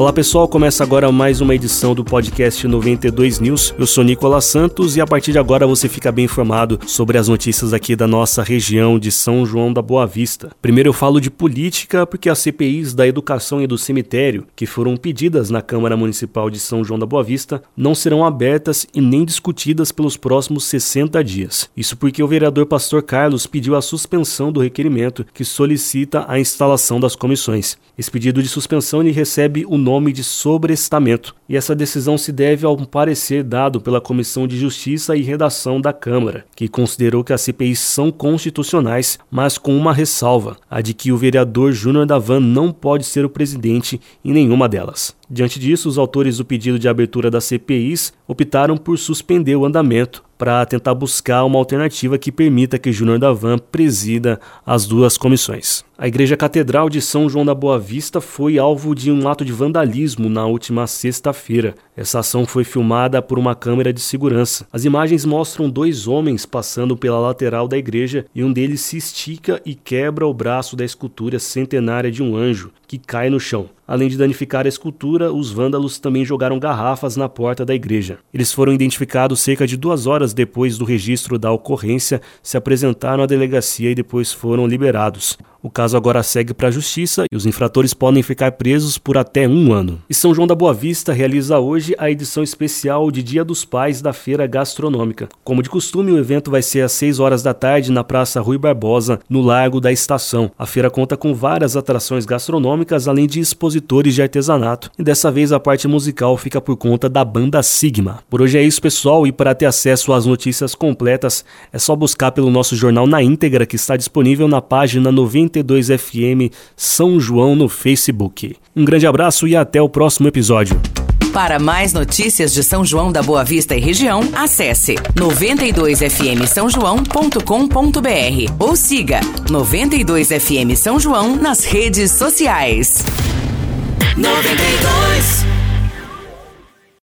Olá pessoal, começa agora mais uma edição do podcast 92 News. Eu sou Nicolas Santos e a partir de agora você fica bem informado sobre as notícias aqui da nossa região de São João da Boa Vista. Primeiro eu falo de política porque as CPIs da educação e do cemitério, que foram pedidas na Câmara Municipal de São João da Boa Vista, não serão abertas e nem discutidas pelos próximos 60 dias. Isso porque o vereador Pastor Carlos pediu a suspensão do requerimento que solicita a instalação das comissões. Esse pedido de suspensão ele recebe o nome de sobrestamento, e essa decisão se deve ao parecer dado pela Comissão de Justiça e Redação da Câmara, que considerou que as CPIs são constitucionais, mas com uma ressalva, a de que o vereador Júnior Davan não pode ser o presidente em nenhuma delas. Diante disso, os autores do pedido de abertura das CPIs optaram por suspender o andamento para tentar buscar uma alternativa que permita que Júnior Davan presida as duas comissões. A Igreja Catedral de São João da Boa Vista foi alvo de um ato de vandalismo na última sexta-feira. Essa ação foi filmada por uma câmera de segurança. As imagens mostram dois homens passando pela lateral da igreja e um deles se estica e quebra o braço da escultura centenária de um anjo, que cai no chão. Além de danificar a escultura, os vândalos também jogaram garrafas na porta da igreja. Eles foram identificados cerca de duas horas depois do registro da ocorrência, se apresentaram à delegacia e depois foram liberados. O caso agora segue para a justiça e os infratores podem ficar presos por até um ano. E São João da Boa Vista realiza hoje a edição especial de Dia dos Pais da Feira Gastronômica. Como de costume, o evento vai ser às 6 horas da tarde na Praça Rui Barbosa, no Largo da Estação. A feira conta com várias atrações gastronômicas, além de expositores de artesanato. E dessa vez a parte musical fica por conta da banda Sigma. Por hoje é isso, pessoal, e para ter acesso às notícias completas é só buscar pelo nosso jornal na íntegra que está disponível na página 90 92 FM São João no Facebook. Um grande abraço e até o próximo episódio. Para mais notícias de São João da Boa Vista e região, acesse 92fm São João.com.br ou siga 92fm São João nas redes sociais. 92